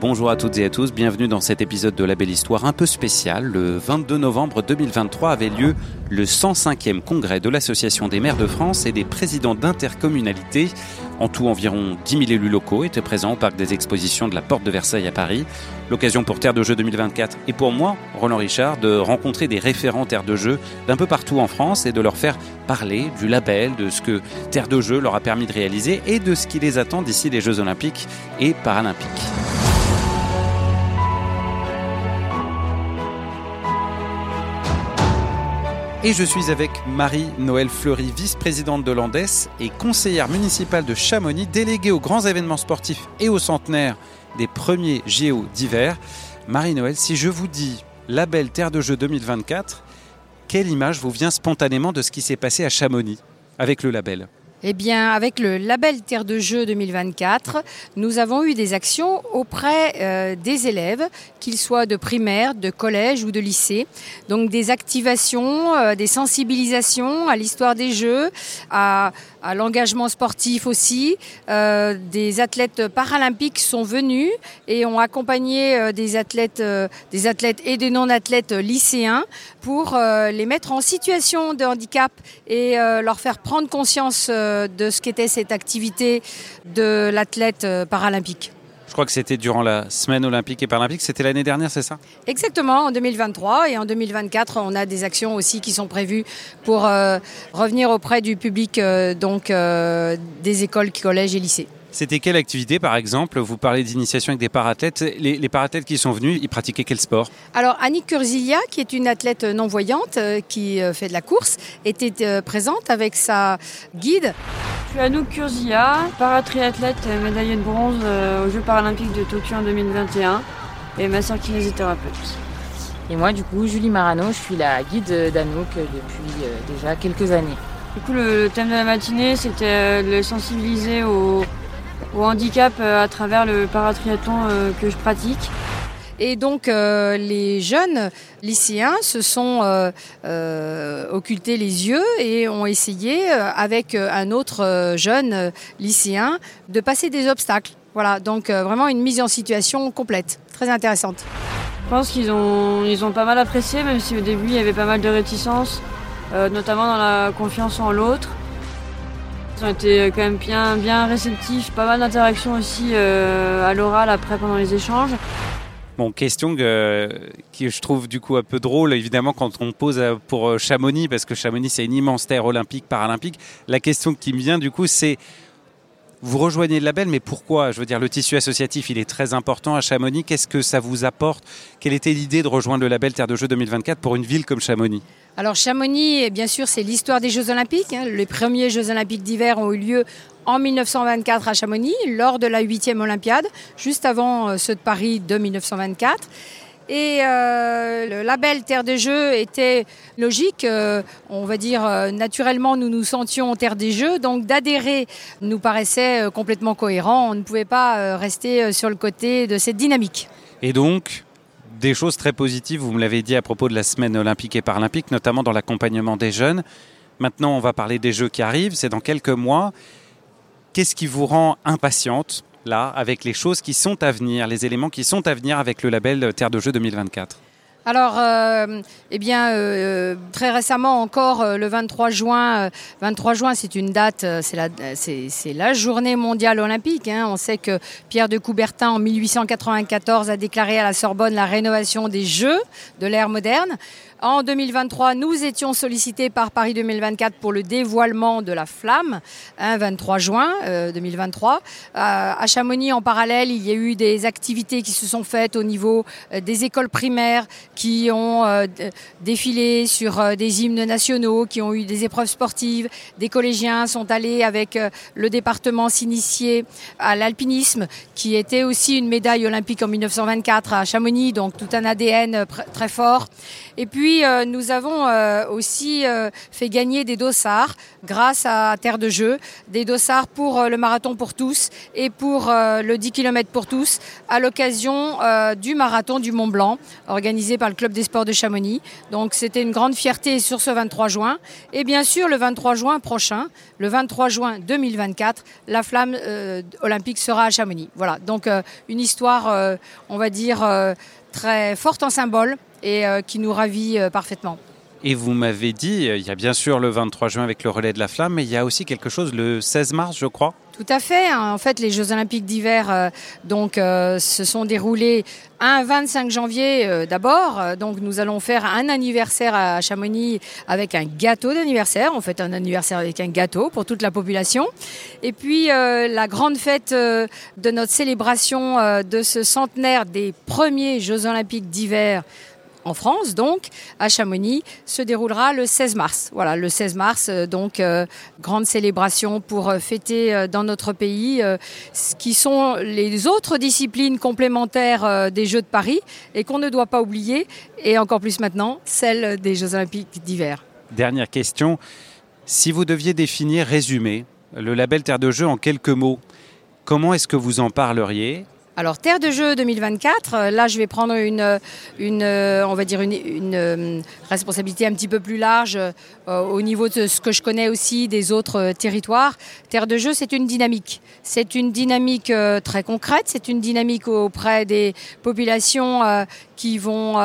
Bonjour à toutes et à tous, bienvenue dans cet épisode de La Belle Histoire un peu spécial. Le 22 novembre 2023 avait lieu le 105e congrès de l'Association des maires de France et des présidents d'intercommunalités. En tout, environ 10 000 élus locaux étaient présents au parc des expositions de la Porte de Versailles à Paris. L'occasion pour Terre de Jeux 2024 et pour moi, Roland Richard, de rencontrer des référents Terre de Jeux d'un peu partout en France et de leur faire parler du label, de ce que Terre de Jeux leur a permis de réaliser et de ce qui les attend d'ici les Jeux Olympiques et Paralympiques. Et je suis avec Marie-Noël Fleury, vice-présidente de l'Andes et conseillère municipale de Chamonix, déléguée aux grands événements sportifs et aux centenaires des premiers JO d'hiver. Marie-Noël, si je vous dis label Terre de Jeux 2024, quelle image vous vient spontanément de ce qui s'est passé à Chamonix avec le label? Eh bien, avec le label Terre de Jeux 2024, nous avons eu des actions auprès euh, des élèves, qu'ils soient de primaire, de collège ou de lycée. Donc des activations, euh, des sensibilisations à l'histoire des Jeux, à, l'engagement sportif aussi. Euh, des athlètes paralympiques sont venus et ont accompagné des athlètes, des athlètes et des non-athlètes lycéens pour les mettre en situation de handicap et leur faire prendre conscience de ce qu'était cette activité de l'athlète euh, paralympique. Je crois que c'était durant la semaine olympique et paralympique. C'était l'année dernière, c'est ça? Exactement, en 2023. Et en 2024, on a des actions aussi qui sont prévues pour euh, revenir auprès du public euh, donc, des écoles, collèges et lycées. C'était quelle activité, par exemple? Vous parlez d'initiation avec des parathlètes. Les, les parathlètes qui sont venus, ils pratiquaient quel sport? Alors, Annick Curzilia, qui est une athlète non-voyante euh, qui euh, fait de la course, était euh, présente avec sa guide. Je suis Anouk Curzilla, paratriathlète médaillée de bronze aux Jeux paralympiques de Tokyo en 2021 et ma soeur kinésithérapeute. Et moi, du coup, Julie Marano, je suis la guide d'Anouk depuis déjà quelques années. Du coup, le thème de la matinée, c'était de sensibiliser aux au handicap euh, à travers le paratriathlon euh, que je pratique. Et donc euh, les jeunes lycéens se sont occultés les yeux et ont essayé avec un autre jeune lycéen de passer des obstacles. Voilà, donc vraiment une mise en situation complète, très intéressante. Je pense qu'ils ont, ils ont pas mal apprécié, même si au début il y avait pas mal de réticences, notamment dans la confiance en l'autre. Ils ont été quand même bien, bien réceptifs, pas mal d'interactions aussi euh, à l'oral après pendant les échanges. Bon, question que, je trouve du coup un peu drôle, évidemment, quand on pose pour euh, Chamonix, parce que Chamonix c'est une immense terre olympique, paralympique. La question qui me vient du coup, c'est vous rejoignez le label, mais pourquoi? Je veux dire, le tissu associatif, il est très important à Chamonix. Qu'est-ce que ça vous apporte? Quelle était l'idée de rejoindre le label Terre de Jeux 2024 pour une ville comme Chamonix? Alors Chamonix, bien sûr, c'est l'histoire des Jeux Olympiques. Hein. Les premiers Jeux Olympiques d'hiver ont eu lieu en 1924 à Chamonix, lors de la 8e Olympiade, juste avant euh, ceux de Paris de 1924. Et euh, le label Terre des Jeux était logique. Euh, on va dire naturellement, nous nous sentions Terre des Jeux. Donc d'adhérer nous paraissait complètement cohérent. On ne pouvait pas rester sur le côté de cette dynamique. Et donc, des choses très positives, vous me l'avez dit à propos de la semaine olympique et paralympique, notamment dans l'accompagnement des jeunes. Maintenant, on va parler des Jeux qui arrivent, c'est dans quelques mois. Qu'est-ce qui vous rend impatiente, là, avec les choses qui sont à venir, les éléments qui sont à venir avec le label Terre de Jeux 2024 alors, euh, eh bien, euh, très récemment encore, euh, le 23 juin, 23 juin, c'est une date, c'est la, c'est, la journée mondiale olympique. Hein. On sait que Pierre de Coubertin, en 1894, a déclaré à la Sorbonne la rénovation des Jeux de l'ère moderne. En 2023, nous étions sollicités par Paris 2024 pour le dévoilement de la flamme, 23 hein, juin 2023. Euh, à Chamonix, en parallèle, il y a eu des activités qui se sont faites au niveau euh, des écoles primaires qui ont euh, défilé sur des hymnes nationaux, qui ont eu des épreuves sportives. Des collégiens sont allés avec le département s'initier à l'alpinisme, qui était aussi une médaille olympique en 1924 à Chamonix, donc tout un ADN très fort. Et puis euh, nous avons euh, aussi fait gagner des dossards grâce à Terre de Jeu, des dossards pour le marathon pour tous et pour le 10 km pour tous à l'occasion du marathon du Mont Blanc organisé par le club des sports de Chamonix. Donc c'était une grande fierté sur ce 23 juin et bien sûr le 23 juin prochain, le 23 juin 2024, la flamme olympique sera à Chamonix. Voilà, donc une histoire on va dire très forte en symbole et euh, qui nous ravit euh, parfaitement. Et vous m'avez dit, euh, il y a bien sûr le 23 juin avec le relais de la flamme, mais il y a aussi quelque chose le 16 mars, je crois. Tout à fait. Hein. En fait, les Jeux Olympiques d'hiver donc se sont déroulés un 25 janvier d'abord. Donc, nous allons faire un anniversaire à Chamonix avec un gâteau d'anniversaire. On fait un anniversaire avec un gâteau pour toute la population. Et puis, la grande fête de notre célébration de ce centenaire des premiers Jeux Olympiques d'hiver en France, donc à Chamonix, se déroulera le 16 mars. Voilà, le 16 mars, euh, donc euh, grande célébration pour euh, fêter dans notre pays ce qui sont les autres disciplines complémentaires des Jeux de Paris et qu'on ne doit pas oublier, et encore plus maintenant, celle des Jeux Olympiques d'hiver. Dernière question, si vous deviez définir, résumer le label Terre de Jeux en quelques mots, comment est-ce que vous en parleriez alors Terre de jeu 2024, euh, là je vais prendre une, une euh, on va dire une, euh, responsabilité un petit peu plus large au niveau de ce que je connais aussi des autres territoires. Terre de jeu, c'est une dynamique. C'est une dynamique très concrète, c'est une dynamique auprès des populations qui vont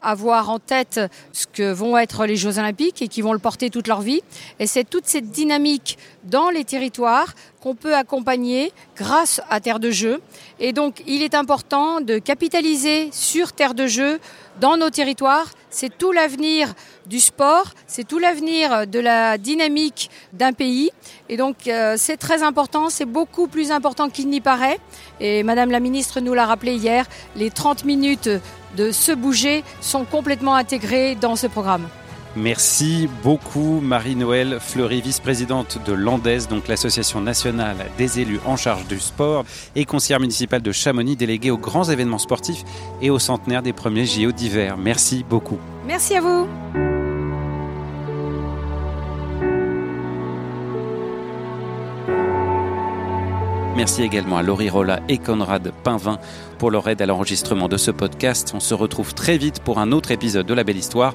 avoir en tête ce que vont être les Jeux olympiques et qui vont le porter toute leur vie. Et c'est toute cette dynamique dans les territoires qu'on peut accompagner grâce à Terre de Jeu. Et donc, il est important de capitaliser sur Terre de Jeu dans nos territoires. C'est tout l'avenir du sport, c'est tout l'avenir de la dynamique d'un pays. Et donc, euh, c'est très important, c'est beaucoup plus important qu'il n'y paraît. Et Madame la ministre nous l'a rappelé hier, les 30 minutes de se bouger sont complètement intégrées dans ce programme. Merci beaucoup Marie-Noël Fleury, vice-présidente de l'Andes, donc l'association nationale des élus en charge du sport, et conseillère municipale de Chamonix, déléguée aux grands événements sportifs et au centenaire des premiers JO d'hiver. Merci beaucoup. Merci à vous. Merci également à Laurie Rolla et Conrad Pinvin pour leur aide à l'enregistrement de ce podcast. On se retrouve très vite pour un autre épisode de La Belle Histoire.